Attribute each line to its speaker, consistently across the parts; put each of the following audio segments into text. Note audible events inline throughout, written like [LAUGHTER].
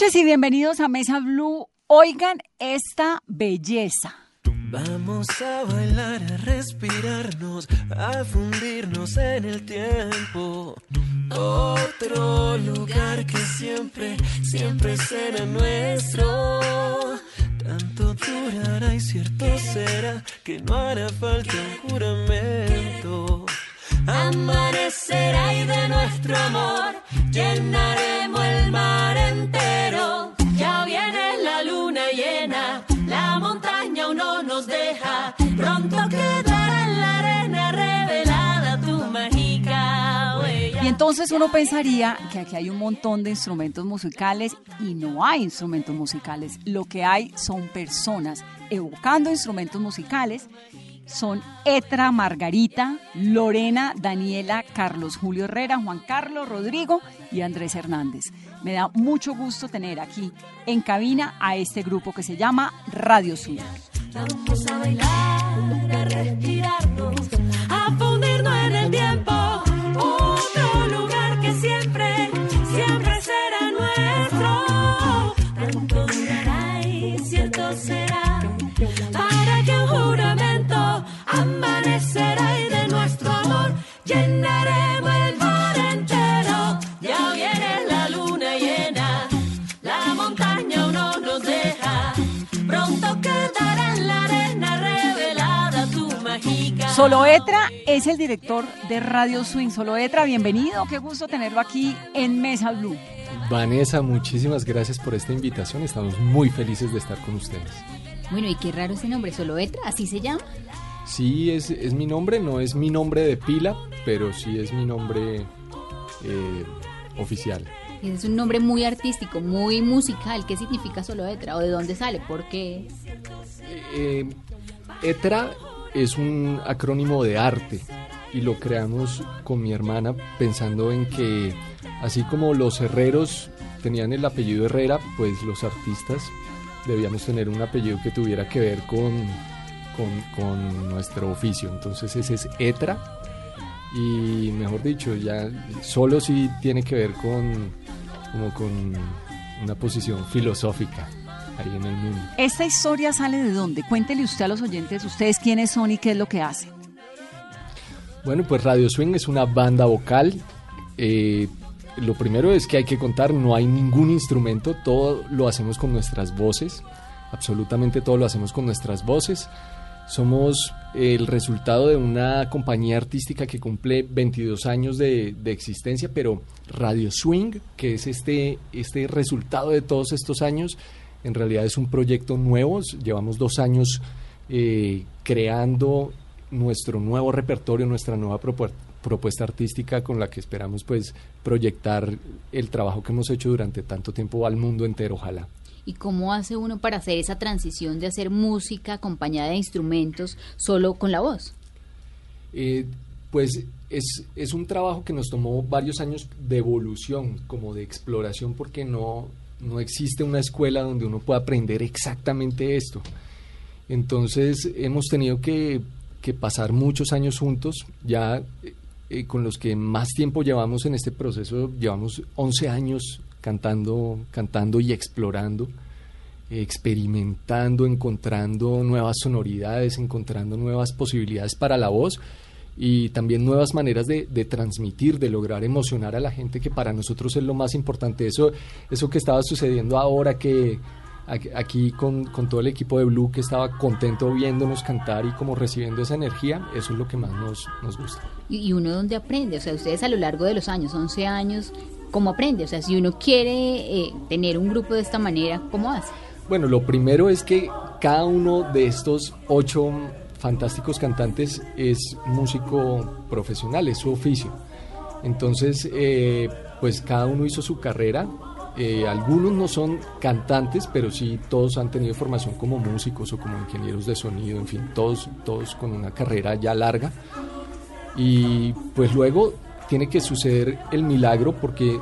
Speaker 1: Noches y bienvenidos a Mesa Blue. Oigan esta belleza.
Speaker 2: Vamos a bailar, a respirarnos, a fundirnos en el tiempo. Otro lugar que siempre, siempre será nuestro. Tanto durará y cierto será que no hará falta un juramento.
Speaker 3: Amanecerá y de nuestro amor llenaremos el mar
Speaker 1: entonces uno pensaría que aquí hay un montón de instrumentos musicales y no hay instrumentos musicales. Lo que hay son personas evocando instrumentos musicales. Son Etra Margarita, Lorena, Daniela, Carlos Julio Herrera, Juan Carlos Rodrigo y Andrés Hernández. Me da mucho gusto tener aquí en cabina a este grupo que se llama Radio Sur.
Speaker 3: Amanecerá y de nuestro amor llenaremos el mar entero. Ya viene la luna llena, la montaña no nos deja. Pronto quedará en la arena revelada tu mágica.
Speaker 1: Solo Etra es el director de Radio Swing. Solo Etra, bienvenido. Qué gusto tenerlo aquí en Mesa Blue.
Speaker 4: Vanessa, muchísimas gracias por esta invitación. Estamos muy felices de estar con ustedes.
Speaker 5: Bueno, y qué raro ese nombre, solo Etra, así se llama.
Speaker 4: Sí, es, es mi nombre, no es mi nombre de pila, pero sí es mi nombre eh, oficial.
Speaker 5: Es un nombre muy artístico, muy musical. ¿Qué significa solo Etra? ¿O de dónde sale? ¿Por qué?
Speaker 4: Eh, ETRA es un acrónimo de arte y lo creamos con mi hermana pensando en que así como los herreros tenían el apellido Herrera, pues los artistas debíamos tener un apellido que tuviera que ver con, con, con nuestro oficio. Entonces ese es ETRA y mejor dicho, ya solo sí tiene que ver con, como con una posición filosófica ahí en el mundo.
Speaker 1: ¿Esta historia sale de dónde? Cuéntele usted a los oyentes, ustedes quiénes son y qué es lo que hacen.
Speaker 4: Bueno, pues Radio Swing es una banda vocal. Eh, lo primero es que hay que contar, no hay ningún instrumento, todo lo hacemos con nuestras voces, absolutamente todo lo hacemos con nuestras voces. Somos el resultado de una compañía artística que cumple 22 años de, existencia, pero Radio Swing, que es este, este resultado de todos estos años, en realidad es un proyecto nuevo, llevamos dos años eh, creando nuestro nuevo repertorio, nuestra nueva propu- propuesta artística con la que esperamos pues proyectar el trabajo que hemos hecho durante tanto tiempo al mundo entero, ojalá.
Speaker 5: ¿Y cómo hace uno para hacer esa transición de hacer música acompañada de instrumentos solo con la voz?
Speaker 4: Eh, pues es, es un trabajo que nos tomó varios años de evolución, como de exploración, porque no, no existe una escuela donde uno pueda aprender exactamente esto. Entonces hemos tenido que, que pasar muchos años juntos, ya eh, con los que más tiempo llevamos en este proceso, llevamos 11 años cantando, cantando y explorando, experimentando, encontrando nuevas sonoridades, encontrando nuevas posibilidades para la voz y también nuevas maneras de, de transmitir, de lograr emocionar a la gente, que para nosotros es lo más importante. Eso, eso que estaba sucediendo ahora, que aquí- con, con todo el equipo de Blue, que estaba contento viéndonos cantar y como recibiendo esa energía, eso es lo que más nos, nos gusta.
Speaker 5: Y, y uno dónde aprende, o sea, ustedes a lo largo de los años, 11 años, ¿cómo aprende? O sea, si uno quiere eh, tener un grupo de esta manera, ¿cómo hace?
Speaker 4: Bueno, lo primero es que cada uno de estos ocho fantásticos cantantes es músico profesional, es su oficio. Entonces, eh, pues cada uno hizo su carrera. Eh, algunos no son cantantes, pero sí todos han tenido formación como músicos o como ingenieros de sonido, en fin, todos, todos con una carrera ya larga. Y pues luego tiene que suceder el milagro porque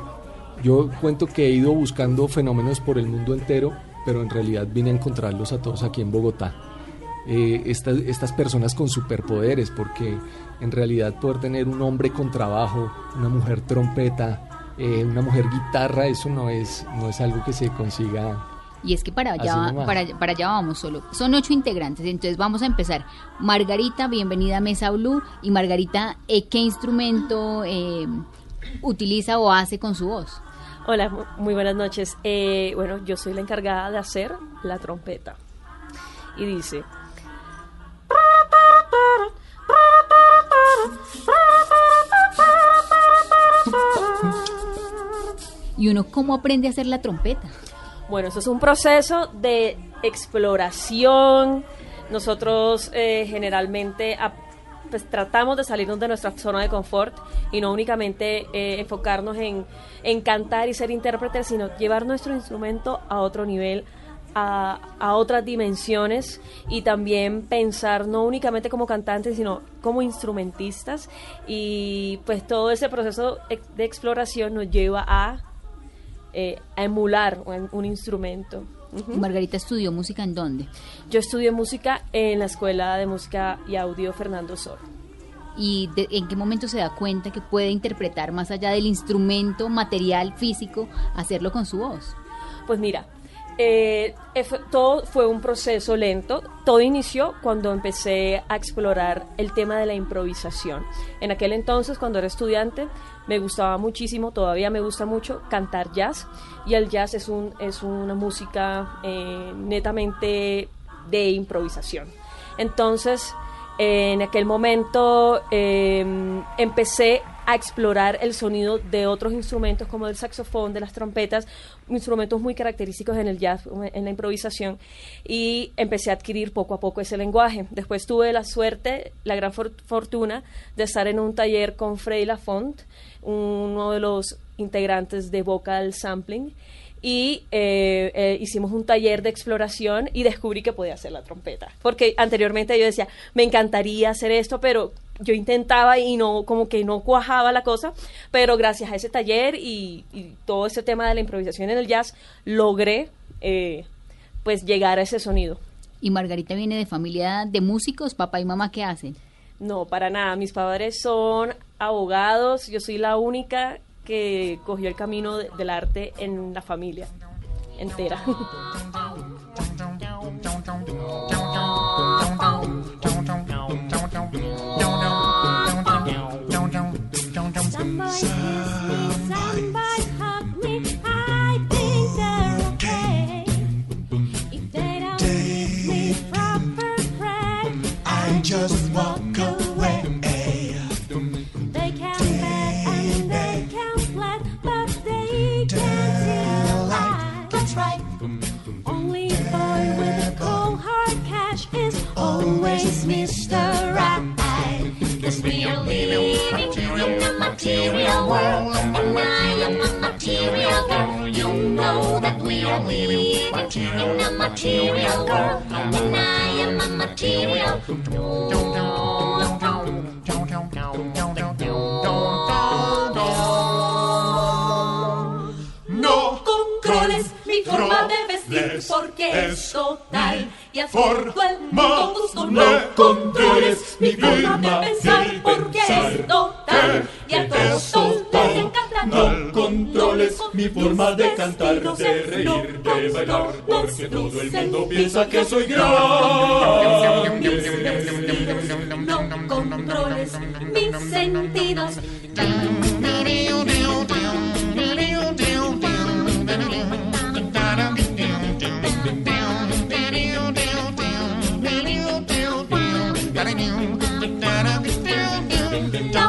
Speaker 4: yo cuento que he ido buscando fenómenos por el mundo entero, pero en realidad vine a encontrarlos a todos aquí en Bogotá. Eh, estas, estas personas con superpoderes, porque en realidad poder tener un hombre con trabajo, una mujer trompeta, eh, una mujer guitarra, eso no es, no es algo que se consiga
Speaker 5: Y es que para allá, para, para allá vamos solo. Son ocho integrantes, entonces vamos a empezar. Margarita, bienvenida a Mesa Blue. Y Margarita, eh, ¿qué instrumento eh, utiliza o hace con su voz?
Speaker 6: Hola, mu- muy buenas noches. Eh, bueno, yo soy la encargada de hacer la trompeta. Y dice...
Speaker 5: ¿Y uno cómo aprende a hacer la trompeta?
Speaker 6: Bueno, eso es un proceso de exploración. Nosotros eh, generalmente pues, tratamos de salirnos de nuestra zona de confort y no únicamente eh, enfocarnos en, en cantar y ser intérpretes, sino llevar nuestro instrumento a otro nivel, a, a otras dimensiones y también pensar no únicamente como cantantes, sino como instrumentistas. Y pues todo ese proceso de exploración nos lleva a eh, a emular un, un instrumento. Ujú.
Speaker 5: ¿Y Margarita estudió música en dónde?
Speaker 6: Yo estudié música en la Escuela de Música y Audio Fernando Sor.
Speaker 5: ¿Y de- en qué momento se da cuenta que puede interpretar más allá del instrumento material físico, hacerlo con su voz?
Speaker 6: Pues mira, eh, todo fue un proceso lento. Todo inició cuando empecé a explorar el tema de la improvisación. En aquel entonces, cuando era estudiante, me gustaba muchísimo, todavía me gusta mucho cantar jazz. Y el jazz es, un, es una música eh, netamente de improvisación. Entonces, en aquel momento eh, empecé a explorar el sonido de otros instrumentos como del saxofón, de las trompetas, instrumentos muy característicos en el jazz, en la improvisación, y empecé a adquirir poco a poco ese lenguaje. Después tuve la suerte, la gran for- fortuna de estar en un taller con Freddy Lafont, uno de los integrantes de Vocal Sampling, y eh, eh, hicimos un taller de exploración y descubrí que podía hacer la trompeta. Porque anteriormente yo decía, me encantaría hacer esto, pero yo intentaba y no, como que no cuajaba la cosa, pero gracias a ese taller y, y todo ese tema de la improvisación en el jazz, logré eh, pues llegar a ese sonido.
Speaker 5: ¿Y Margarita viene de familia de músicos? ¿Papá y mamá qué hacen?
Speaker 6: No, para nada. Mis padres son abogados. Yo soy la única que cogió el camino de- del arte en la familia entera. [LAUGHS]
Speaker 7: always Mr. Right. Cause we are living in the material world, and I am a material girl. You know that we are living in the material world, and I am a material
Speaker 8: No
Speaker 7: controles mi forma porque es total y a todo el mundo gusto. No controles mi forma de pensar porque es total y a todos les encanta.
Speaker 8: No controles mi forma de cantar, de reír, de bailar, porque todo el mundo piensa que soy grande.
Speaker 7: No controles mis sentidos. [LAUGHS]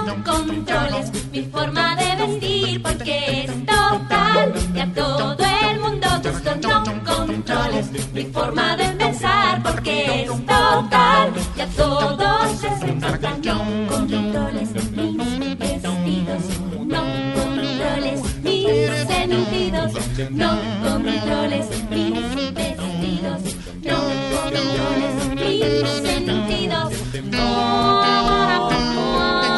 Speaker 7: No controles mi forma de vestir porque es total y a todo el mundo gusto. No controles mi forma de pensar porque es total y a todos les encanta. No controles mis vestidos, no controles mis sentidos, no controles mis vestidos, no controles mis sentidos. Florecita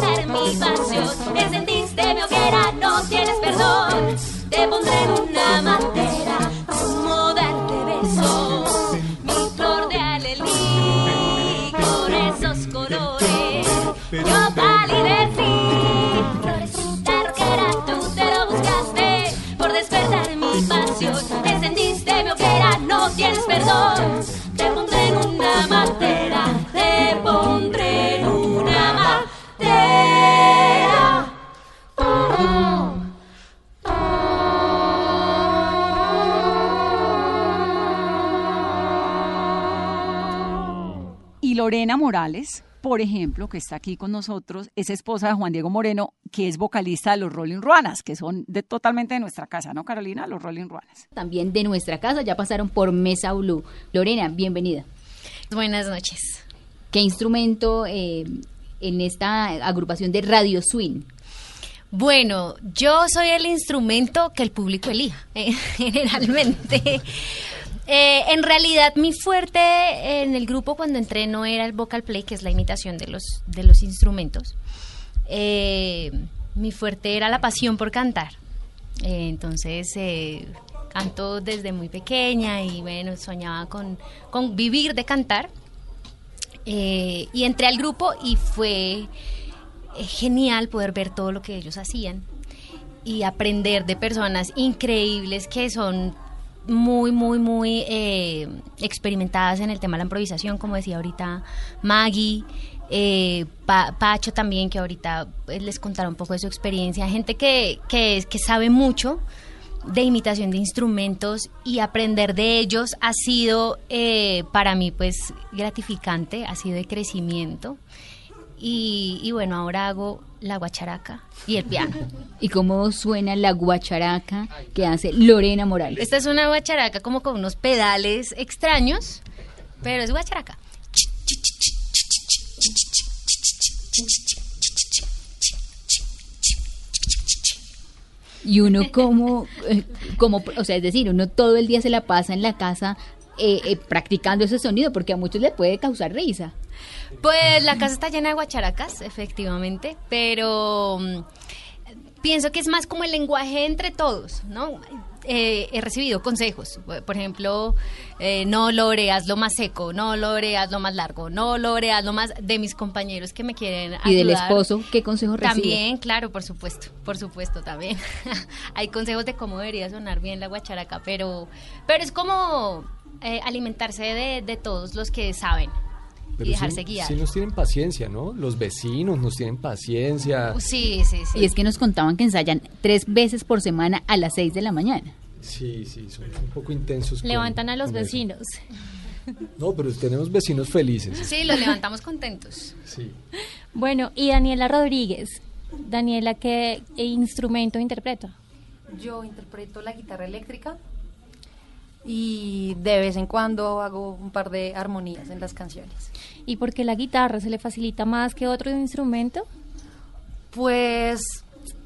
Speaker 7: por despertar mi pasión. Encendiste mi hoguera, no tienes perdón. Te pondré en una matera, como darte besos. Mi flor de alelí con esos colores. Yo palidecí. Florecita rockera, tú te lo buscaste por despertar mi pasión. Encendiste mi hoguera, no tienes perdón.
Speaker 1: Lorena Morales, por ejemplo, que está aquí con nosotros, es esposa de Juan Diego Moreno, que es vocalista de los Rolling Ruanas, que son de, totalmente de nuestra casa, ¿no, Carolina? Los Rolling Ruanas.
Speaker 5: También de nuestra casa, ya pasaron por Mesa Blue. Lorena, bienvenida.
Speaker 9: Buenas noches.
Speaker 5: ¿Qué instrumento eh, en esta agrupación de Radio Swing?
Speaker 9: Bueno, yo soy el instrumento que el público elija, eh, [LAUGHS] generalmente. Eh, en realidad, mi fuerte en el grupo cuando entré no era el vocal play, que es la imitación de los, de los instrumentos. Eh, mi fuerte era la pasión por cantar. Eh, entonces, eh, canto desde muy pequeña y bueno, soñaba con, con vivir de cantar. Eh, y entré al grupo y fue eh, genial poder ver todo lo que ellos hacían y aprender de personas increíbles que son muy, muy, muy eh, experimentadas en el tema de la improvisación, como decía ahorita Maggie, eh, Pa- Pacho también, que ahorita eh, les contará un poco de su experiencia, gente que, que sabe mucho de imitación de instrumentos y aprender de ellos ha sido eh, para mí pues gratificante, ha sido de crecimiento. Y, y bueno, ahora hago la guacharaca y el piano. [LAUGHS]
Speaker 5: ¿Y cómo suena la guacharaca que hace Lorena Morales?
Speaker 9: Esta es una guacharaca como con unos pedales extraños, pero es guacharaca.
Speaker 5: Y uno como, eh, como, o sea, es decir, uno todo el día se la pasa en la casa eh, eh, practicando ese sonido, porque a muchos le puede causar risa.
Speaker 9: Pues la casa está llena de guacharacas, efectivamente, pero mm, pienso que es más como el lenguaje entre todos, ¿no? Eh, he recibido consejos, por ejemplo, eh, no lore, hazlo más seco, no lore, hazlo más largo, no lore, hazlo más de mis compañeros que me quieren
Speaker 5: Y del
Speaker 9: ayudar.
Speaker 5: esposo, ¿qué consejo recibe?
Speaker 9: También, claro, por supuesto, por supuesto también. [LAUGHS] Hay consejos de cómo debería sonar bien la guacharaca, pero, pero es como eh, alimentarse de, de todos los que saben
Speaker 4: Pero
Speaker 9: y dejarse
Speaker 4: sí,
Speaker 9: guiar.
Speaker 4: sí nos tienen paciencia, ¿no? Los vecinos nos tienen paciencia.
Speaker 9: Sí, sí, sí.
Speaker 5: Y es que nos contaban que ensayan tres veces por semana a las seis de la mañana.
Speaker 4: Sí, sí, son un poco intensos. con-
Speaker 10: Levantan a los
Speaker 4: eso.
Speaker 10: vecinos.
Speaker 4: No, pero tenemos vecinos felices.
Speaker 9: Sí, los levantamos contentos.
Speaker 4: Sí.
Speaker 10: Bueno, y Daniela Rodríguez. Daniela, ¿qué instrumento interpreta?
Speaker 11: Yo interpreto la guitarra eléctrica y de vez en cuando hago un par de armonías en las canciones.
Speaker 10: ¿Y por qué la guitarra se le facilita más que otro instrumento?
Speaker 11: Pues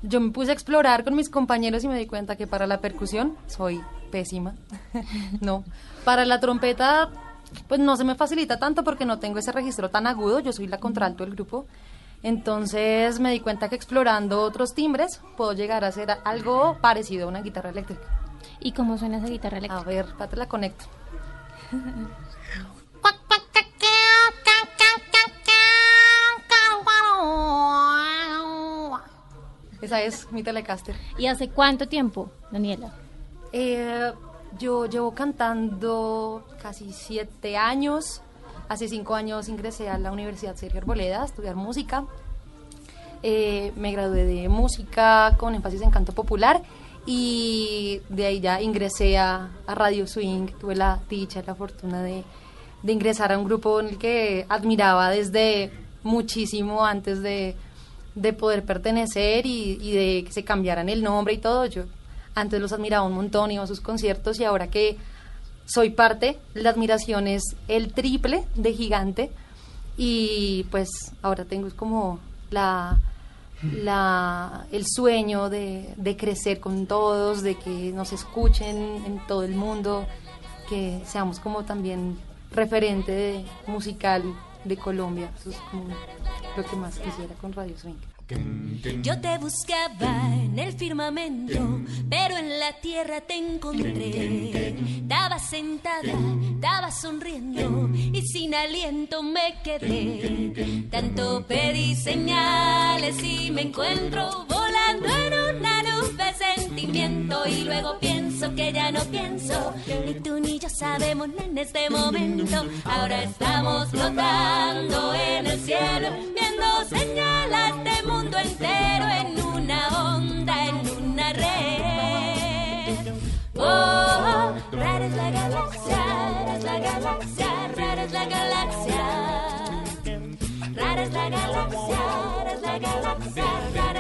Speaker 11: yo me puse a explorar con mis compañeros y me di cuenta que para la percusión soy pésima. [LAUGHS] no, para la trompeta pues no se me facilita tanto porque no tengo ese registro tan agudo, yo soy la contralto del grupo. Entonces me di cuenta que explorando otros timbres puedo llegar a hacer algo parecido a una guitarra eléctrica.
Speaker 10: ¿Y cómo suena esa guitarra eléctrica?
Speaker 11: A ver, te la conecto. Esa es mi Telecaster.
Speaker 10: ¿Y hace cuánto tiempo, Daniela?
Speaker 11: Eh, yo llevo cantando casi siete años. Hace cinco años ingresé a la Universidad Sergio Arboleda a estudiar música. Eh, me gradué de música con énfasis en canto popular y de ahí ya ingresé a, a Radio Swing. Tuve la dicha, la fortuna de, de ingresar a un grupo en el que admiraba desde muchísimo antes de, de poder pertenecer y, de que se cambiaran el nombre y todo. Yo antes los admiraba un montón, iba a sus conciertos y ahora que soy parte, la admiración es el triple de gigante y pues ahora tengo como la, la el sueño de, crecer con todos, de que nos escuchen en todo el mundo, que seamos como también referente musical de Colombia. Eso es como lo que más quisiera con Radio Swing.
Speaker 7: Yo te buscaba en el firmamento, pero en la tierra te encontré. Estaba sentada, estaba sonriendo y sin aliento me quedé. Tanto pedí señales y me encuentro volando en una nube y luego pienso que ya no pienso. Ni tú ni yo sabemos en este momento. Ahora estamos flotando en el cielo, viendo señales de mundo entero en una onda, en una red. Oh, rara es la galaxia, rara es la galaxia, rara es la galaxia. Rara es la galaxia, rara es la galaxia, rara es la galaxia.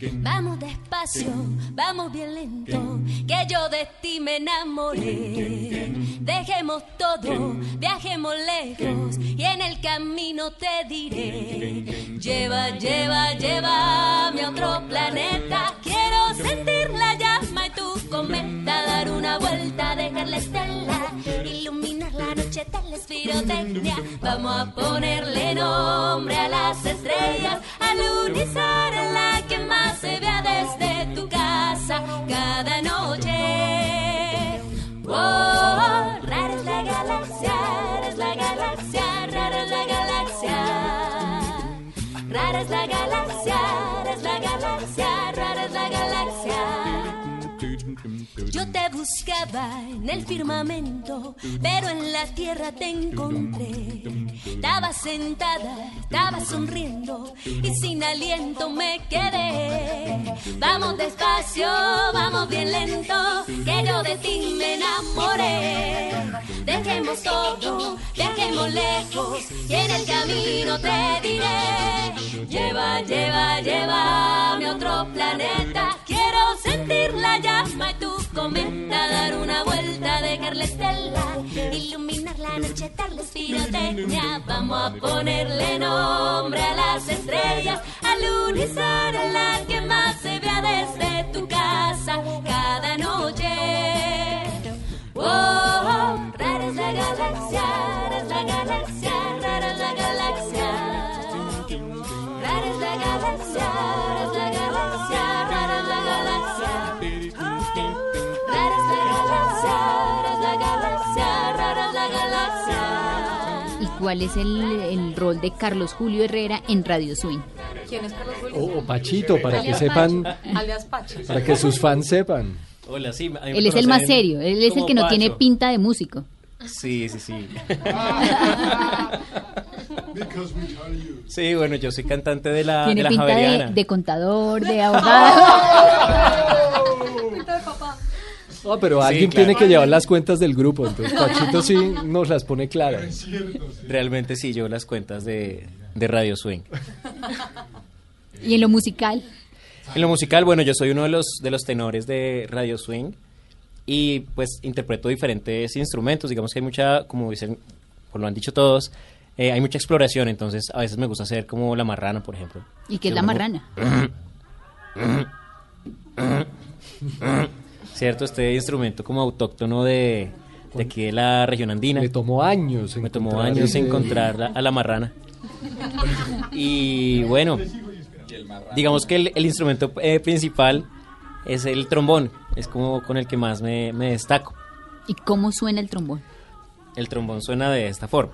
Speaker 7: Vamos despacio, vamos bien lento, que yo de ti me enamoré. Dejemos todo, viajemos lejos y en el camino te diré. Lleva, lleva, llévame a otro planeta. Sentir la llama y tu cometa, dar una vuelta, dejar la estela, iluminar la noche tal espirotecnia. Vamos a ponerle nombre a las estrellas, al unizar en la que más se vea desde tu casa cada noche. Oh, la rara es la galaxia, rara es la galaxia. Rara es la galaxia, rara es la galaxia, Yo te buscaba en el firmamento, pero en la tierra te encontré. Estaba sentada, estaba sonriendo y sin aliento me quedé. Vamos despacio, vamos bien lento, que yo de ti me enamoré. Dejemos todo, dejemos lejos y en el camino te diré. Lleva, lleva, llévame a otro planeta. Quiero sentir la llama y tu cometa, dar una vuelta, dejar la estela, iluminar la noche, darles pirotecnia. Vamos a ponerle nombre a las estrellas, al unizar en la que más se vea desde tu casa cada noche. Oh, rara es la galaxia, rara es la galaxia,
Speaker 5: cuál es el, el rol de Carlos Julio Herrera en Radio Swing?
Speaker 11: ¿Quién es Carlos Julio?
Speaker 4: O, o Pachito, para que sepan,
Speaker 11: alias Pacho.
Speaker 4: para que sus fans sepan.
Speaker 12: Hola, sí.
Speaker 5: Él es el más serio, él es el que no tiene
Speaker 12: Pacho.
Speaker 5: pinta de músico.
Speaker 12: Sí, sí, sí. [LAUGHS] Sí, bueno, yo soy cantante de la, de
Speaker 5: tiene
Speaker 12: la
Speaker 5: pinta
Speaker 12: Javeriana.
Speaker 5: de, de contador, de abogado. [LAUGHS]
Speaker 4: No, pero
Speaker 12: Sí,
Speaker 4: alguien
Speaker 12: claro.
Speaker 4: tiene que llevar las cuentas del grupo, entonces Pachito sí nos las pone claras.
Speaker 12: Realmente sí, yo las cuentas de, de Radio Swing.
Speaker 5: y en lo musical.
Speaker 12: En lo musical, bueno, yo soy uno de los, de los tenores de Radio Swing y pues interpreto diferentes instrumentos. Digamos que hay mucha, como dicen, como lo han dicho todos, eh, hay mucha exploración, entonces a veces me gusta hacer como la marrana, por ejemplo.
Speaker 5: ¿Y qué es la marrana? [CLEARS THROAT] [CLEARS THROAT] [CLEARS THROAT]
Speaker 12: ¿Cierto? Este instrumento como autóctono de, de aquí de la región andina.
Speaker 4: Le tomó años.
Speaker 12: Me tomó años
Speaker 4: ese-
Speaker 12: encontrar a la marrana. Y bueno, digamos que el, el instrumento eh, principal es el trombón, es como con el que más me, me destaco.
Speaker 5: ¿Y cómo suena el trombón?
Speaker 12: El trombón suena de esta forma.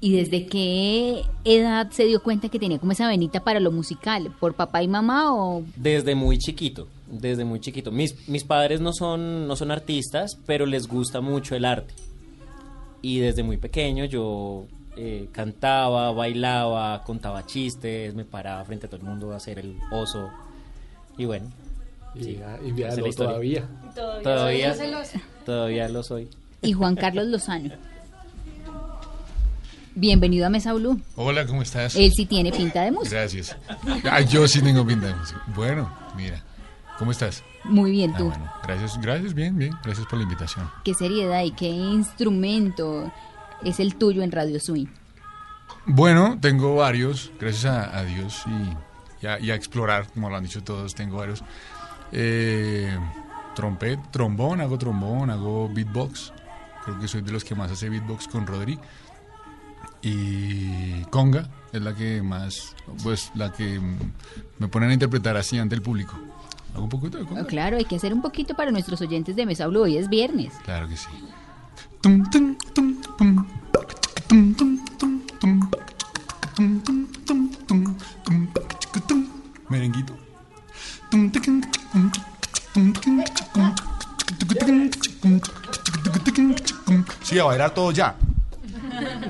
Speaker 5: ¿Y desde qué edad se dio cuenta que tenía como esa venita para lo musical? ¿Por papá y mamá o...?
Speaker 12: Desde muy chiquito, desde muy chiquito. Mis, mis padres no son, no son artistas, pero les gusta mucho el arte. Y desde muy pequeño yo eh, cantaba, bailaba, contaba chistes, me paraba frente a todo el mundo a hacer el oso. Y bueno.
Speaker 4: Y
Speaker 12: sí,
Speaker 4: y
Speaker 12: historia.
Speaker 4: todavía.
Speaker 6: Todavía
Speaker 12: Todavía,
Speaker 6: soy
Speaker 12: todavía lo soy.
Speaker 5: Y Juan Carlos Lozano. Bienvenido a Mesa Blue.
Speaker 13: Hola, ¿cómo estás?
Speaker 5: Él sí tiene pinta de música.
Speaker 13: Gracias. Ah, yo sí tengo pinta de música. Bueno, mira. ¿Cómo estás?
Speaker 5: Muy bien,
Speaker 13: Ah,
Speaker 5: tú.
Speaker 13: bueno, gracias, gracias, bien, bien. Gracias por la invitación.
Speaker 5: ¿Qué seriedad y qué instrumento es el tuyo en Radio Swing?
Speaker 13: Bueno, tengo varios, gracias a, a Dios y, y a, y a explorar, como lo han dicho todos, tengo varios. Eh, trompet, trombón, hago trombón, hago beatbox. Creo que soy de los que más hace beatbox con Rodri. Y conga es la que más, pues la que me ponen a interpretar así ante el público. Hago un poquito de conga.
Speaker 5: Oh, claro, hay que hacer un poquito para nuestros oyentes de Mesa Blue. Hoy es viernes.
Speaker 13: Claro que sí. Tum. Tum, tum, Sí, a bailar ya.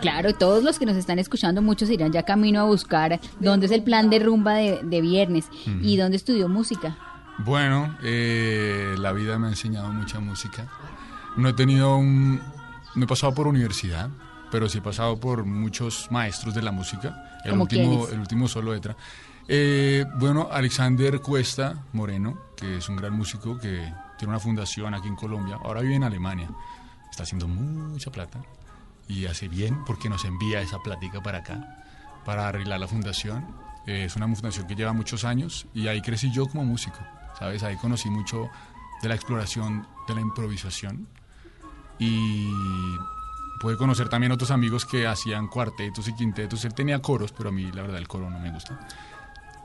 Speaker 5: Claro, todos los que nos están escuchando, muchos irán ya camino a buscar dónde es el plan de rumba de, de viernes y dónde estudió música.
Speaker 13: Bueno, eh, la vida me ha enseñado mucha música. No he tenido un... No he pasado por universidad, pero sí he pasado por muchos maestros de la música. El
Speaker 5: ¿Como
Speaker 13: último, el último solo letra. Eh, bueno, Alexander Cuesta Moreno, que es un gran músico que tiene una fundación aquí en Colombia. Ahora vive en Alemania. Está haciendo mucha plata y hace bien porque nos envía esa plática para acá, para arreglar la fundación. Eh, es una fundación que lleva muchos años y ahí crecí yo como músico, ¿sabes? Ahí conocí mucho de la exploración, de la improvisación y pude conocer también otros amigos que hacían cuartetos y quintetos. Él tenía coros, pero a mí la verdad el coro no me gusta.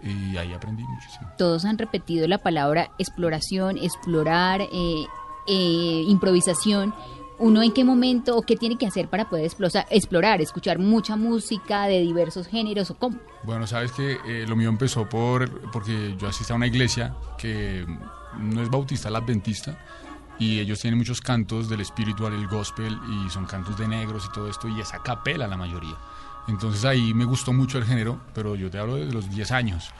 Speaker 13: Y ahí aprendí muchísimo.
Speaker 5: Todos han repetido la palabra exploración, explorar, eh, eh, improvisación. ¿Uno en qué momento o qué tiene que hacer para poder explorar, escuchar mucha música de diversos géneros o cómo?
Speaker 13: Bueno, sabes que eh, lo mío empezó por porque yo asisto a una iglesia que no es bautista, la adventista, y ellos tienen muchos cantos del espiritual, el gospel, y son cantos de negros y todo esto, y es a capela la mayoría. Entonces ahí me gustó mucho el género, pero yo te hablo de los 10 años.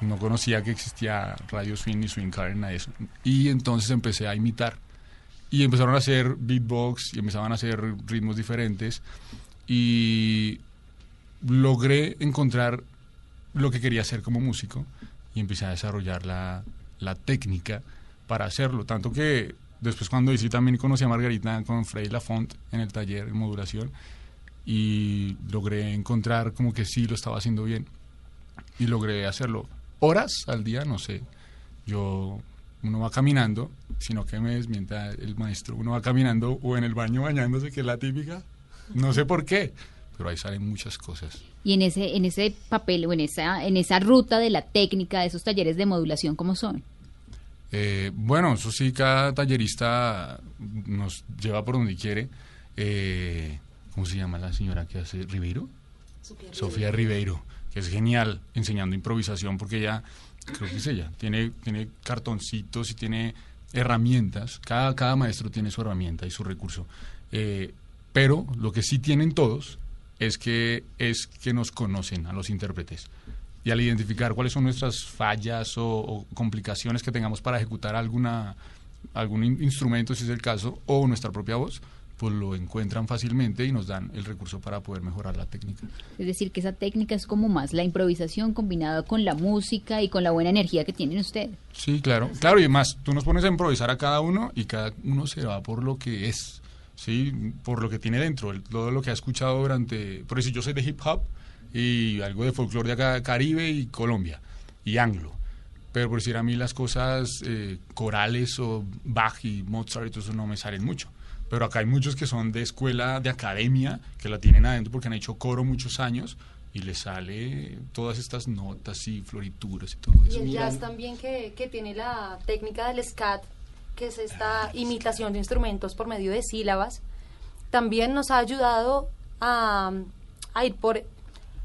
Speaker 13: No conocía que existía Radio Swing ni Swing Car, nada de eso. Y entonces empecé a imitar. Y empezaron a hacer beatbox y empezaban a hacer ritmos diferentes. Y logré encontrar lo que quería hacer como músico y empecé a desarrollar la, la técnica para hacerlo. Tanto que después cuando hice también conocí a Margarita con Frey Lafont en el taller de modulación y logré encontrar como que sí lo estaba haciendo bien y logré hacerlo horas al día, no sé. Yo, uno va caminando, sino que me desmienta el maestro, uno va caminando o en el baño bañándose, que es la típica, no sé por qué, pero ahí salen muchas cosas.
Speaker 5: Y en ese, en ese papel o en esa, en esa ruta de la técnica de esos talleres de modulación, ¿cómo son?
Speaker 13: Eh, bueno, eso sí, cada tallerista nos lleva por donde quiere. Eh, ¿Cómo se llama la señora que hace Ribeiro? Sofía Ribeiro, que es genial enseñando improvisación porque ella, creo que es ella, tiene, tiene cartoncitos y tiene herramientas. Cada, cada maestro tiene su herramienta y su recurso. Eh, pero lo que sí tienen todos es que, es que nos conocen a los intérpretes. Y al identificar cuáles son nuestras fallas o, complicaciones que tengamos para ejecutar alguna, algún in- instrumento, si es el caso, o nuestra propia voz, pues lo encuentran fácilmente y nos dan el recurso para poder mejorar la técnica.
Speaker 5: Es decir, que esa técnica es como más la improvisación combinada con la música y con la buena energía que tienen ustedes.
Speaker 13: Sí, claro. Claro, y más, tú nos pones a improvisar a cada uno y cada uno se va por lo que es. ¿sí? Por lo que tiene dentro, el- todo lo que ha escuchado durante... Por eso yo soy de hip hop y algo de folclore de acá, Caribe y Colombia, y anglo. Pero por decir a mí las cosas eh, corales o Bach y Mozart y todo eso no me salen mucho. Pero acá hay muchos que son de escuela, de academia, que la tienen adentro porque han hecho coro muchos años y les sale todas estas notas y florituras y todo
Speaker 11: Y
Speaker 13: eso.
Speaker 11: el jazz también que, que tiene la técnica del scat, que es esta imitación de instrumentos por medio de sílabas, también nos ha ayudado a, a ir por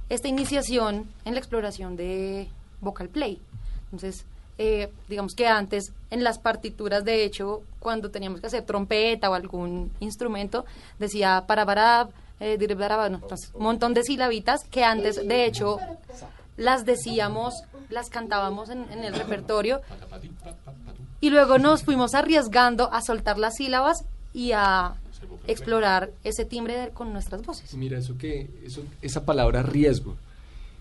Speaker 11: esta iniciación en la exploración de vocal play. Entonces, eh, digamos que antes en las partituras, de hecho, cuando teníamos que hacer trompeta o algún instrumento, decía para para, eh, pues, un montón de silabitas que antes, de hecho, las decíamos, las cantábamos en, el repertorio y luego nos fuimos arriesgando a soltar las sílabas y a explorar ese timbre con nuestras voces.
Speaker 4: Mira, eso que, eso, esa palabra riesgo.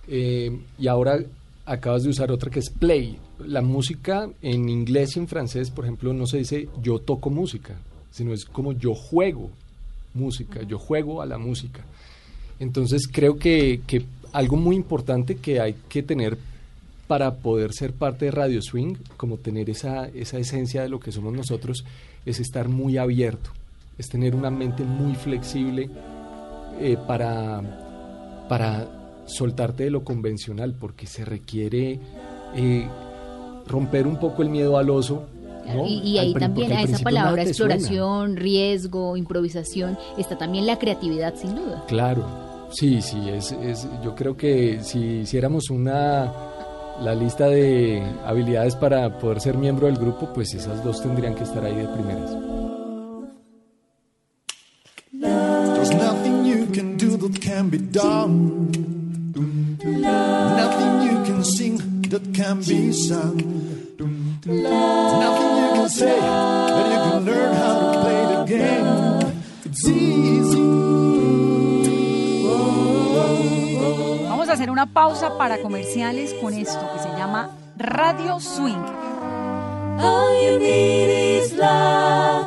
Speaker 4: Eh, y ahora acabas de usar otra que es play. La música en inglés y en francés, por ejemplo, no se dice yo toco música, sino es como yo juego música, yo juego a la música. Entonces creo que, que algo muy importante que hay que tener para poder ser parte de Radio Swing, como tener esa, esa esencia de lo que somos nosotros, es estar muy abierto, es tener una mente muy flexible eh, para, para soltarte de lo convencional, porque se requiere eh, romper un poco el miedo al oso. ¿no?
Speaker 5: Y, ahí también a esa palabra
Speaker 4: suena.
Speaker 5: exploración, riesgo, improvisación, está también la creatividad sin duda.
Speaker 4: Claro, sí, sí, es, es, yo creo que si hiciéramos una la lista de habilidades para poder ser miembro del grupo, pues esas dos tendrían que estar ahí de primeras.
Speaker 14: There's nothing you can do that can be done. Nothing you can sing that can be sung. Nothing you can say that you can learn how to play the game. It's easy.
Speaker 1: Vamos a hacer una pausa para comerciales con esto que se llama Radio Swing.
Speaker 7: All you need is love.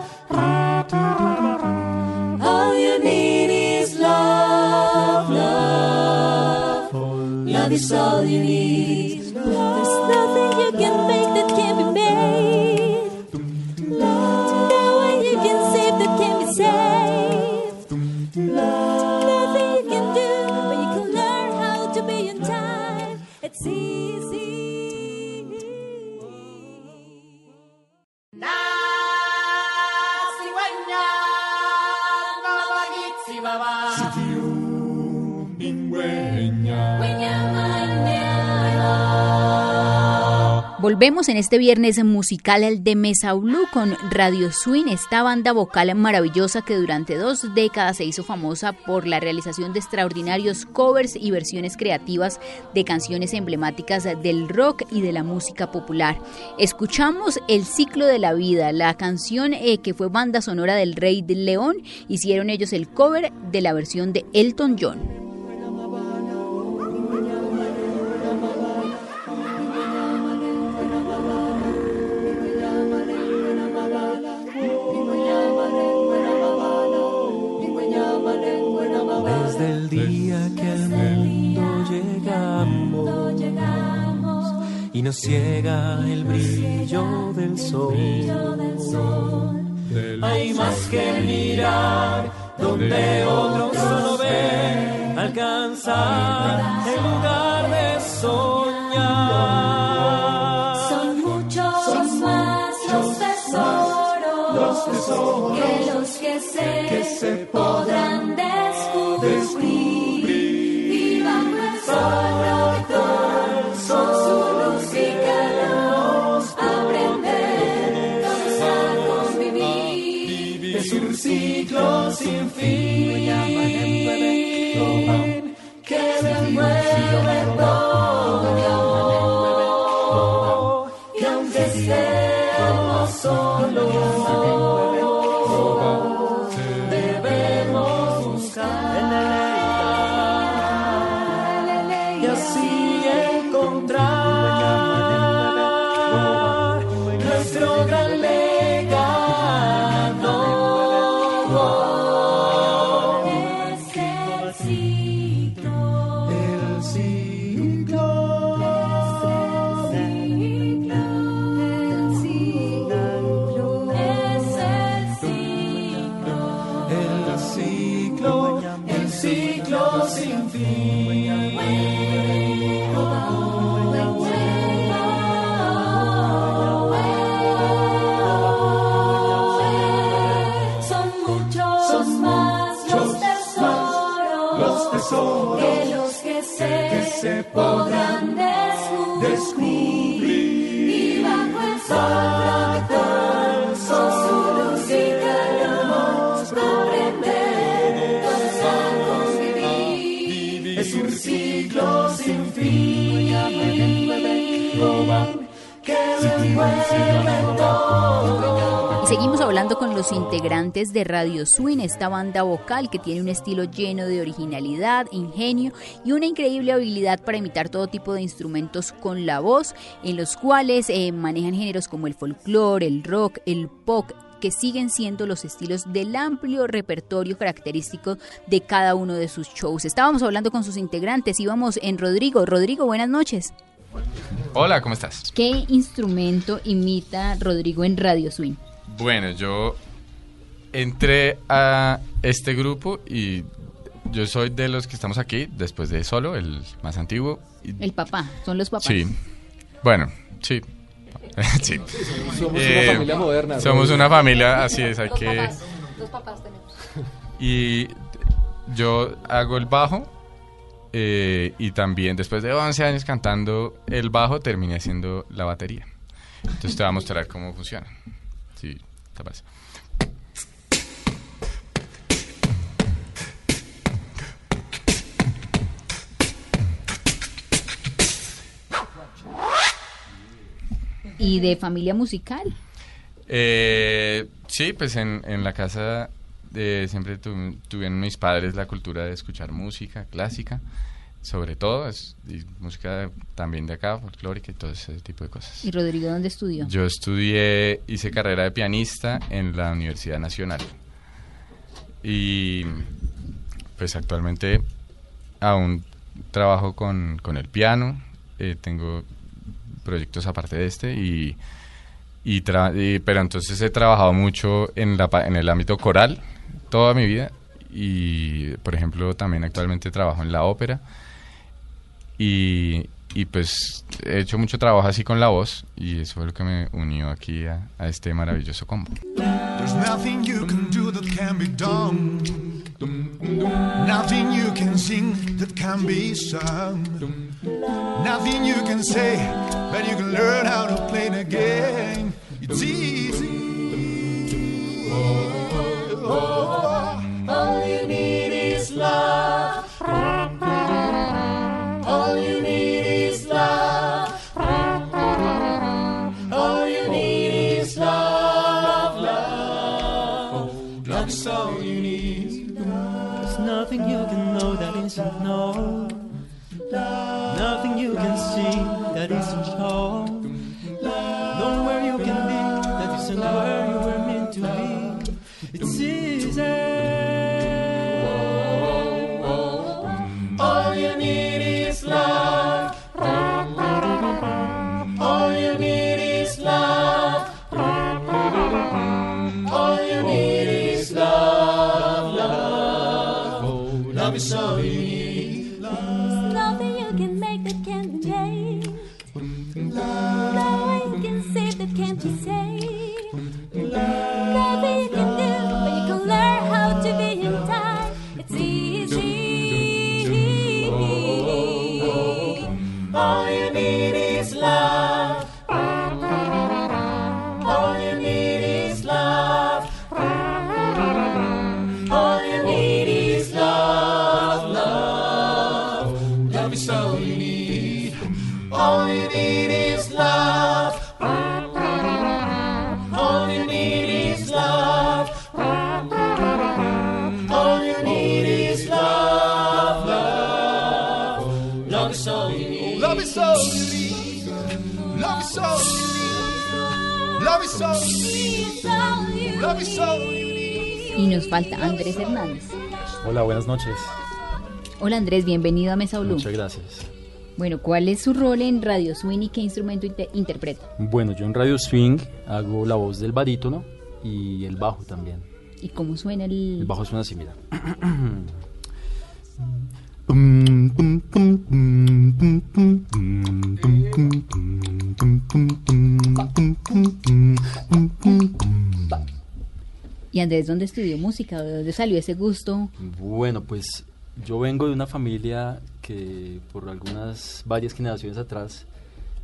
Speaker 7: Love is all you need. There's nothing you can make that can be made.
Speaker 5: Volvemos en este viernes musical de Mesa Blue con Radio Swing, esta banda vocal maravillosa que durante dos décadas se hizo famosa por la realización de extraordinarios covers y versiones creativas de canciones emblemáticas del rock y de la música popular. Escuchamos El ciclo de la vida, la canción eh, que fue banda sonora del Rey del León, hicieron ellos el cover de la versión de Elton John.
Speaker 3: Nos ciega el brillo del sol. Hay más que mirar donde otros no ven, alcanzar el lugar de soñar.
Speaker 7: Son muchos más los tesoros,
Speaker 3: Los tesoros
Speaker 7: que los que se,
Speaker 3: que se
Speaker 5: hablando con los integrantes de Radio Swing, esta banda vocal que tiene un estilo lleno de originalidad, ingenio y una increíble habilidad para imitar todo tipo de instrumentos con la voz, en los cuales eh, manejan géneros como el folclore, el rock, el pop que siguen siendo los estilos del amplio repertorio característico de cada uno de sus shows. Estábamos hablando con sus integrantes, íbamos en Rodrigo. Rodrigo, buenas noches.
Speaker 15: Hola, ¿cómo estás?
Speaker 5: ¿Qué instrumento imita Rodrigo en Radio Swing?
Speaker 15: Bueno, yo entré a este grupo y yo soy de los que estamos aquí, después de Solo, el más antiguo. y-
Speaker 5: El papá, son los papás.
Speaker 15: Sí. Bueno, sí. [LAUGHS] sí.
Speaker 4: Somos
Speaker 15: Eh,
Speaker 4: una familia moderna.
Speaker 15: Somos una familia, así es, hay
Speaker 11: Dos
Speaker 15: que...
Speaker 11: papás, dos papás tenemos. [LAUGHS]
Speaker 15: Y yo hago el bajo eh, y también después de 11 años cantando el bajo terminé haciendo la batería. Entonces te voy a mostrar cómo funciona. Sí, te parece.
Speaker 5: Y de familia musical.
Speaker 15: Eh, sí, pues en, en la casa eh, siempre tu- tuvieron mis padres la cultura de escuchar música clásica, sobre todo, es, y música también de acá, folclórica y todo ese tipo de cosas.
Speaker 5: ¿Y Rodrigo dónde estudió?
Speaker 15: Yo estudié, hice carrera de pianista en la Universidad Nacional. Y pues actualmente aún trabajo con, con el piano, eh, tengo proyectos aparte de este y, y tra- y- pero entonces he trabajado mucho en, la, en el ámbito coral toda mi vida y por ejemplo también actualmente trabajo en la ópera y, y, pues he hecho mucho trabajo así con la voz y eso fue lo que me unió aquí a, a este maravilloso combo.
Speaker 14: There's nothing you can do that can be done. Nothing you can sing that can be sung. Nothing you can say, but you can learn how to play the game. It's easy.
Speaker 3: All Love is all
Speaker 5: falta Andrés Hernández.
Speaker 16: Hola, buenas noches.
Speaker 5: Hola Andrés, bienvenido a Mesa Blue.
Speaker 16: Muchas gracias.
Speaker 5: Bueno, ¿cuál es su rol en Radio Swing y qué instrumento inte- interpreta?
Speaker 16: Bueno, yo en Radio Swing hago la voz del barítono y el bajo también.
Speaker 5: ¿Y cómo suena el...?
Speaker 16: El bajo suena así, mira.
Speaker 5: ¿Y Andrés dónde estudió música? ¿De dónde salió ese gusto?
Speaker 16: Bueno, pues yo vengo de una familia que por algunas varias generaciones atrás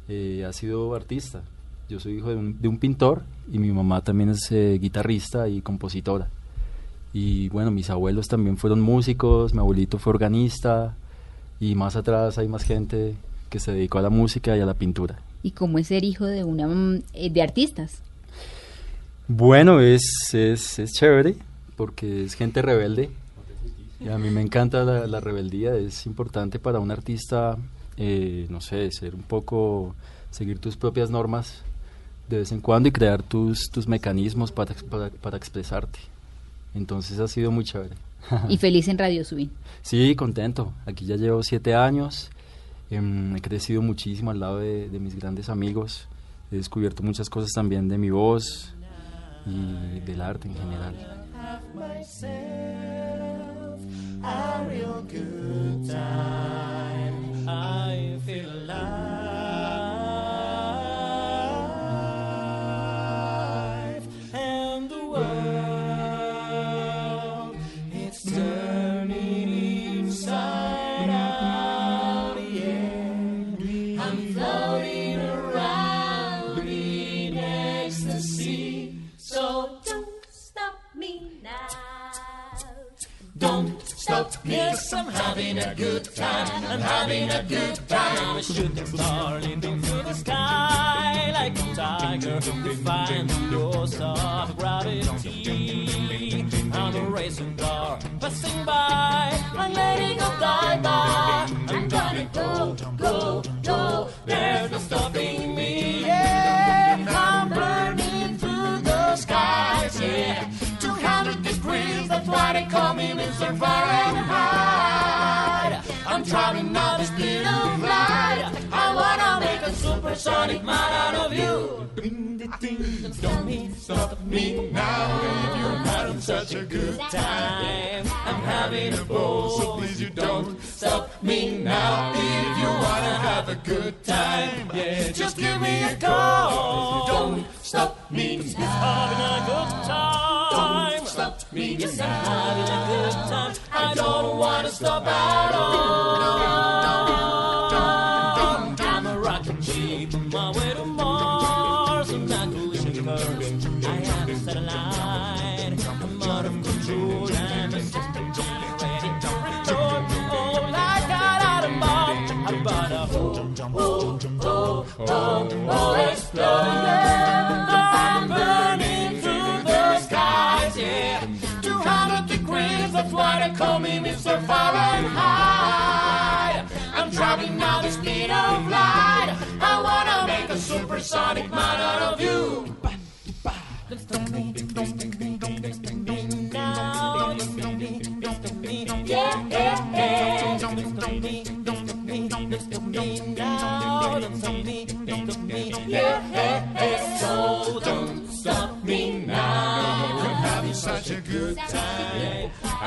Speaker 16: eh, ha sido artista. Yo soy hijo de un, de un pintor y mi mamá también es eh, guitarrista y compositora. Y bueno, mis abuelos también fueron músicos, mi abuelito fue organista y más atrás hay más gente que se dedicó a la música y a la pintura.
Speaker 5: ¿Y cómo es ser hijo de una mm, eh, de artistas?
Speaker 16: Bueno, es, es, es chévere porque es gente rebelde. Y a mí me encanta la, la rebeldía, es importante para un artista, eh, no sé, ser un poco, seguir tus propias normas de vez en cuando y crear tus, tus mecanismos para, para, para expresarte. Entonces ha sido muy chévere.
Speaker 5: Y feliz en Radio Subin. [LAUGHS]
Speaker 16: Sí, contento. Aquí ya llevo siete años. Em, he crecido muchísimo al lado de, de mis grandes amigos. He descubierto muchas cosas también de mi voz y del arte en general.
Speaker 3: Yes, I'm having a good time. I'm having a good time. I'm shooting star leaping through the sky like a tiger, defying the laws of gravity. I'm a racing car passing by. I'm letting go die by. I'm gonna go, go, go. There's no stopping me. Yeah, I'm burning through the skies. Yeah, 200 degrees. That's why they call me Mr. Fahrenheit. I'm traveling now the speed of light. I wanna make a supersonic man out of you. Don't stop me now if you're having such a good time. I'm having a ball, so please you don't stop me now if you wanna have a good time. Yeah, just give me a call. Don't stop me now. having a good time. Me I'm having a good time. I don't wanna stop at all. I'm a rocket ship on my way to Mars. I'm not collision course. I have a satellite. I'm out of control. I'm a system to explode. Oh, like an atom bomb. I'm about to oh, oh, oh, oh, oh, explode. Call me Mr. Fahrenheit. I'm traveling now the speed of light. I wanna make a supersonic man out of you. Yeah, yeah, yeah. Yeah, yeah, yeah.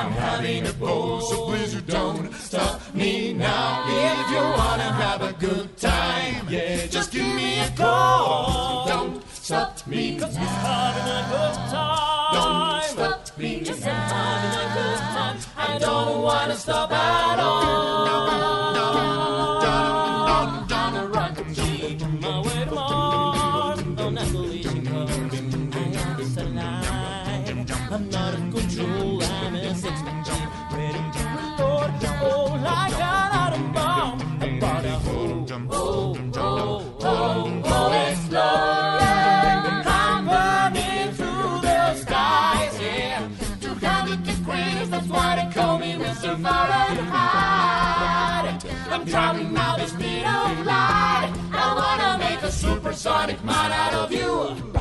Speaker 3: I'm having a ball, so please you don't stop me now. If you wanna have a good time, yeah, just give me a call. Don't stop me Cause we're having a good time. Don't stop me. Yes, I'm having a good time. I don't wanna stop at all. Mr. Fahrenheit. I'm traveling now the speed of light. I wanna make a supersonic man out of you.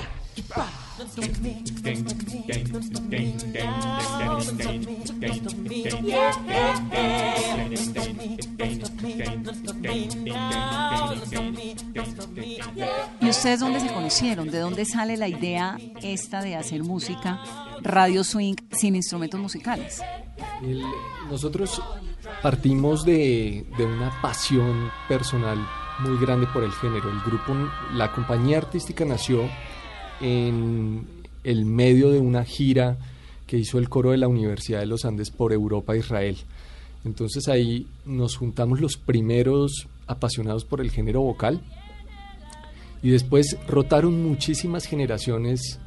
Speaker 1: ¿Y ustedes dónde se conocieron? ¿De dónde sale la idea esta de hacer música, radio swing, sin instrumentos musicales?
Speaker 4: Nosotros partimos de, de una pasión personal muy grande por el género. El grupo, la compañía artística nació en el medio de una gira que hizo el coro de la Universidad de los Andes por Europa e Israel. Entonces ahí nos juntamos los primeros apasionados por el género vocal Y después rotaron muchísimas generaciones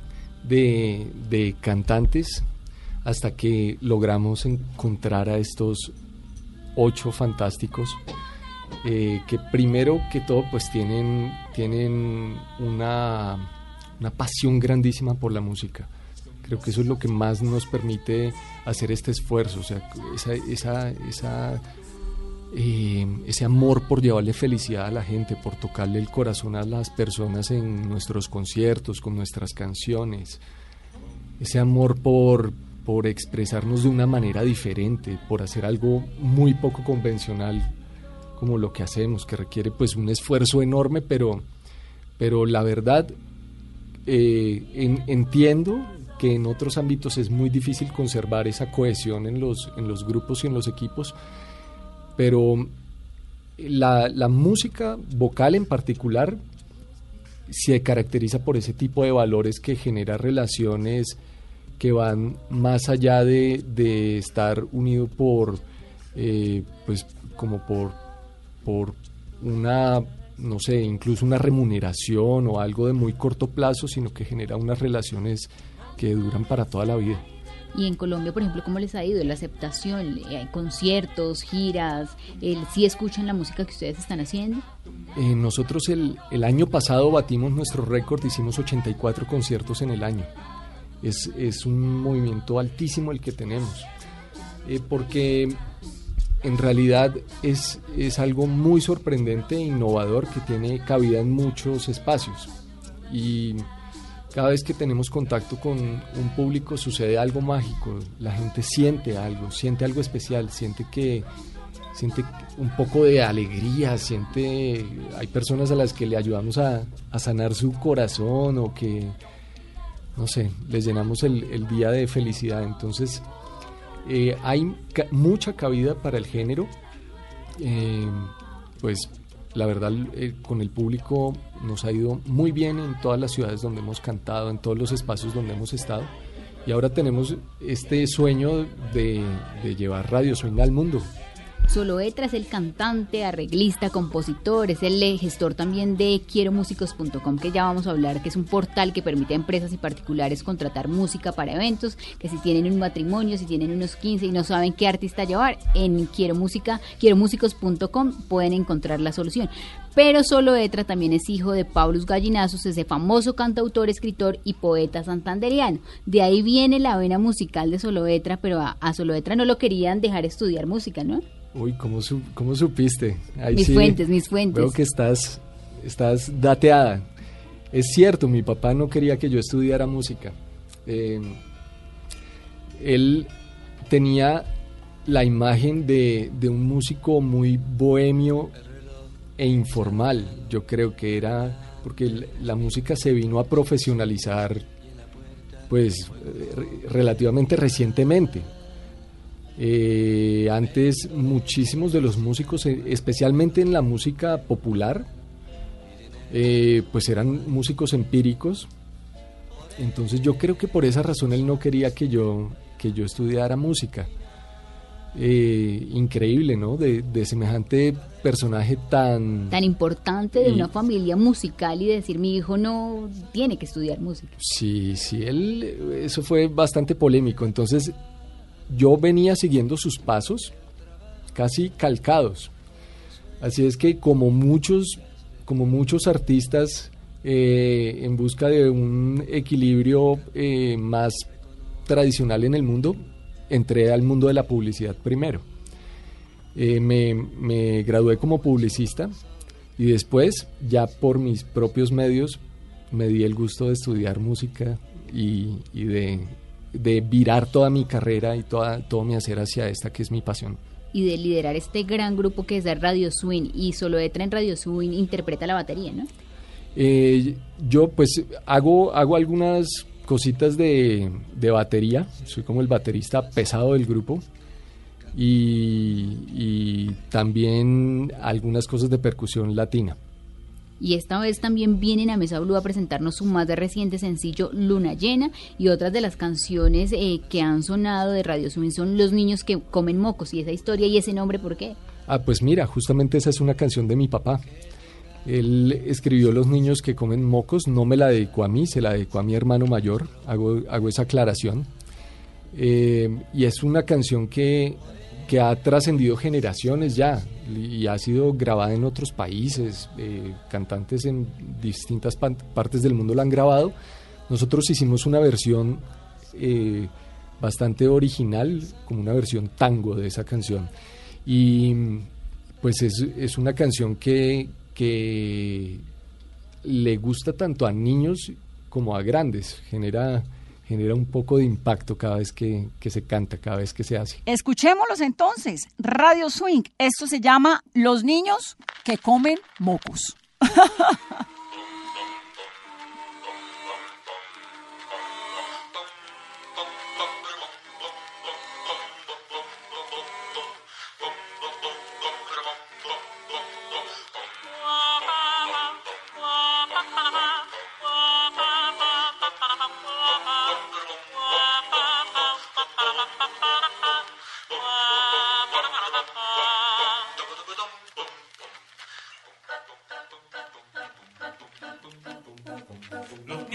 Speaker 4: de, de cantantes hasta que logramos encontrar a estos ocho fantásticos eh, que primero que todo pues tienen, tienen una, una pasión grandísima por la música. Creo que eso es lo que más nos permite hacer este esfuerzo, o sea, esa, esa, esa, eh, ese amor por llevarle felicidad a la gente, por tocarle el corazón a las personas en nuestros conciertos, con nuestras canciones, ese amor por, por expresarnos de una manera diferente, por hacer algo muy poco convencional como lo que hacemos, que requiere pues un esfuerzo enorme, pero, pero la verdad eh, en- entiendo que en otros ámbitos es muy difícil conservar esa cohesión en los, en los grupos y en los equipos, pero la, la música vocal en particular se caracteriza por ese tipo de valores que genera relaciones que van más allá de, de estar unido por, eh, pues como por, por una, no sé, incluso una remuneración o algo de muy corto plazo, sino que genera unas relaciones que duran para toda la vida.
Speaker 5: Y en Colombia, por ejemplo, ¿cómo les ha ido la aceptación? Eh, conciertos, giras, el si escuchan la música que ustedes están haciendo.
Speaker 4: Eh, nosotros el, el año pasado batimos nuestro récord, hicimos 84 conciertos en el año. Es, es un movimiento altísimo el que tenemos, Eh, porque en realidad es, es algo muy sorprendente e innovador que tiene cabida en muchos espacios. Y cada vez que tenemos contacto con un público sucede algo mágico, la gente siente algo, siente algo especial, siente que siente un poco de alegría, siente hay personas a las que le ayudamos a, a sanar su corazón o que no sé, les llenamos el, el día de felicidad. Entonces, eh, hay ca- mucha cabida para el género. Eh, pues la verdad, eh, con el público nos ha ido muy bien en todas las ciudades donde hemos cantado, en todos los espacios donde hemos estado. Y ahora tenemos este sueño de, de llevar Radio Swing al mundo.
Speaker 5: Soloetra es el cantante, arreglista, compositor, es el gestor también de quieromúsicos.com que ya vamos a hablar, que es un portal que permite a empresas y particulares contratar música para eventos, que si tienen un matrimonio, si tienen unos 15 y no saben qué artista llevar, en quiero música, quieromúsicos.com pueden encontrar la solución. Pero Soloetra también es hijo de Paulus Gallinazos, ese famoso cantautor, escritor y poeta santanderiano. De ahí viene la vena musical de Soloetra, pero a, a Soloetra no lo querían dejar estudiar música, ¿no?
Speaker 4: Uy, ¿cómo, su- cómo supiste? Ahí
Speaker 5: Mis fuentes, mis fuentes.
Speaker 4: Veo que estás, estás dateada. Es cierto, mi papá no quería que yo estudiara música. Eh, él tenía la imagen de, de un músico muy bohemio e informal. Yo creo que era porque la música se vino a profesionalizar pues eh, re- relativamente recientemente. Eh, antes muchísimos de los músicos, eh, especialmente en la música popular, eh, pues eran músicos empíricos. Entonces yo creo que por esa razón él no quería que yo, que yo estudiara música. Eh, increíble, ¿no? De, de semejante personaje tan...
Speaker 5: Tan importante de
Speaker 4: Y-
Speaker 5: una familia musical y decir mi hijo no tiene que estudiar música.
Speaker 4: Sí, sí, él, eso fue bastante polémico. Entonces, yo venía siguiendo sus pasos, casi calcados. Así es que como muchos, como muchos artistas eh, en busca de un equilibrio eh, más tradicional en el mundo, entré al mundo de la publicidad primero. Eh, me, me gradué como publicista y después, ya por mis propios medios, me di el gusto de estudiar música y, y de, de virar toda mi carrera y toda, todo mi hacer hacia esta que es mi pasión.
Speaker 5: Y de liderar este gran grupo que es de Radio Swing y Soloetra en Radio Swing interpreta la batería, ¿no?
Speaker 4: Eh, yo pues hago, hago algunas cositas de, de batería, soy como el baterista pesado del grupo y, y también algunas cosas de percusión latina.
Speaker 5: Y esta vez también vienen a Mesa Blue a presentarnos su más reciente sencillo Luna Llena y otras de las canciones eh, que han sonado de Radio Swing son Los niños que comen mocos y esa historia y ese nombre, ¿por qué?
Speaker 4: Ah, pues mira, justamente esa es una canción de mi papá. Él escribió Los niños que comen mocos, no me la dedicó a mí, se la dedicó a mi hermano mayor, hago, hago esa aclaración. Eh, y es una canción que, que ha trascendido generaciones ya y ha sido grabada en otros países, eh, cantantes en distintas partes del mundo la han grabado. Nosotros hicimos una versión eh, bastante original, como una versión tango de esa canción. Y pues es, es una canción que, que le gusta tanto a niños como a grandes, genera, genera un poco de impacto cada vez que, que se canta, cada vez que se hace.
Speaker 1: Escuchémoslos entonces. Radio Swing. Esto se llama Los niños que comen mocos. [LAUGHS]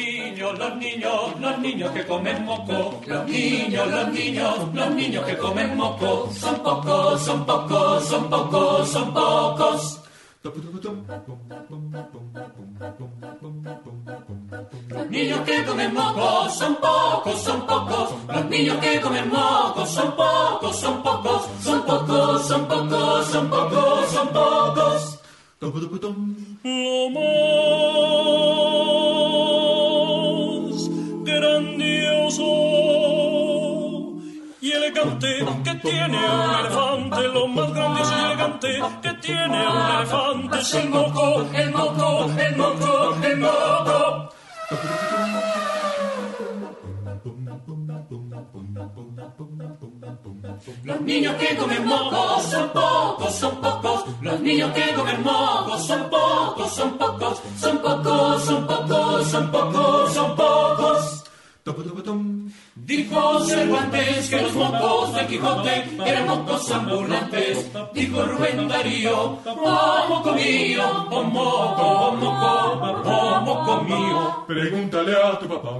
Speaker 8: niños, los niños, los niños que comen moco. Los niños, los niños, los niños que comen moco. Son pocos, son pocos, son pocos, son pocos. Los niños que comen moco son pocos, son pocos. Los niños que comen moco son pocos, son pocos, son pocos, son pocos, son pocos, son pocos.
Speaker 17: Lo más tiene un elefante, lo más grandioso y elegante que tiene un elefante es el moco, el moco, el moco, el moco.
Speaker 8: Los niños que comen moco son pocos, son pocos. Los niños que comen moco son pocos, son pocos, son pocos, son pocos, son pocos, son pocos. Dijo Cervantes que los mocos de Quijote eran mocos ambulantes. Dijo Rubén Darío, oh moco mío, oh moco, oh moco, oh moco mío.
Speaker 18: Pregúntale a tu papá.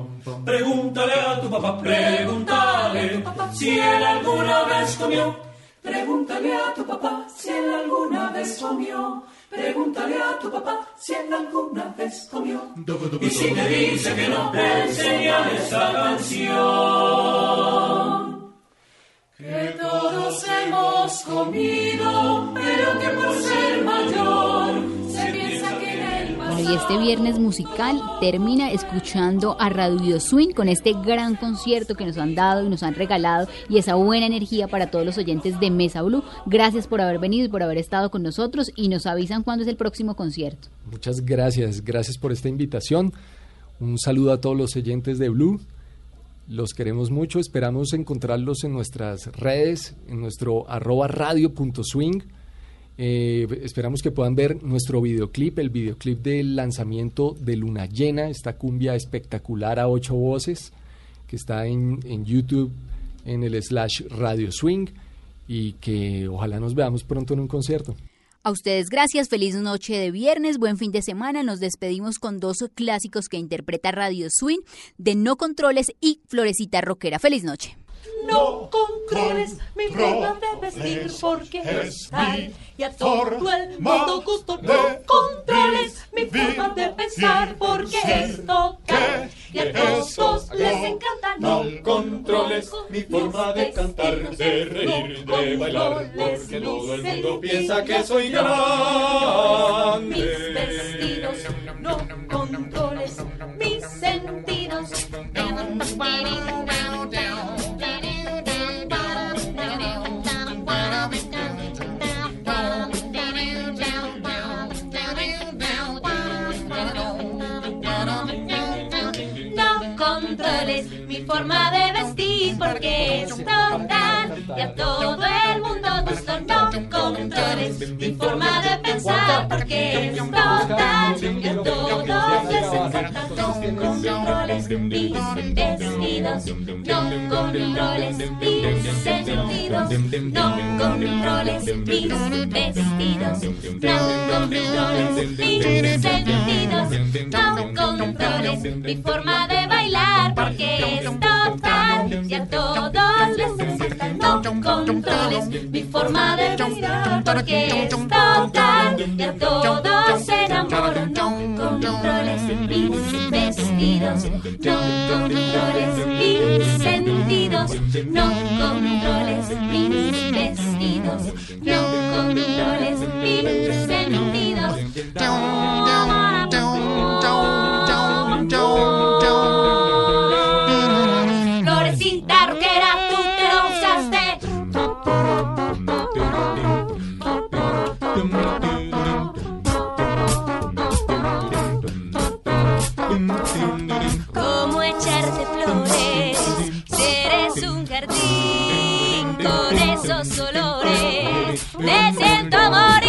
Speaker 8: Pregúntale a tu papá, pregúntale si él alguna vez comió. Pregúntale a tu papá si él alguna vez comió. Pregúntale a tu papá si él alguna vez comió. Y si te dice que no, enseñale esta canción. Comido, pero que por ser mayor se piensa que en el
Speaker 5: Bueno, y este viernes musical termina escuchando a Radio Swing con este gran concierto que nos han dado y nos han regalado y esa buena energía para todos los oyentes de Mesa Blue. Gracias por haber venido y por haber estado con nosotros y nos avisan cuándo es el próximo concierto.
Speaker 4: Muchas gracias, gracias por esta invitación. Un saludo a todos los oyentes de Blue. Los queremos mucho, esperamos encontrarlos en nuestras redes, en nuestro arroba radio.swing. Eh, esperamos que puedan ver nuestro videoclip, el videoclip del lanzamiento de Luna Llena, esta cumbia espectacular a ocho voces, que está en, en YouTube en el slash Radio Swing y que ojalá nos veamos pronto en un concierto.
Speaker 5: A ustedes gracias, feliz noche de viernes, buen fin de semana. Nos despedimos con dos clásicos que interpreta Radio Swing de No Controles y Florecita Rockera. Feliz noche.
Speaker 7: No controles mi forma de vestir porque es tal y a todo el mundo gusto. No controles mi forma de pensar porque es total y a todos les encanta.
Speaker 8: No controles mi forma de cantar, de reír, de bailar, porque todo el mundo piensa que soy grande.
Speaker 7: Mis vestidos, no controles mis sentidos. Mi forma de vestir porque es total y a todo el mundo gusto. No controles mi forma de pensar porque es total y a todos les encanta. No controles mis vestidos, no controles mis sentidos, no controles mis vestidos, no controles mis sentidos, no controles mi forma de bailar porque es total y a todos les encanta. No controles mi forma de mirar porque es total y a todos se enamoran. No controles mis vestidos, no controles mis sentidos, no controles mis vestidos, no controles mis sentidos. Siento morir.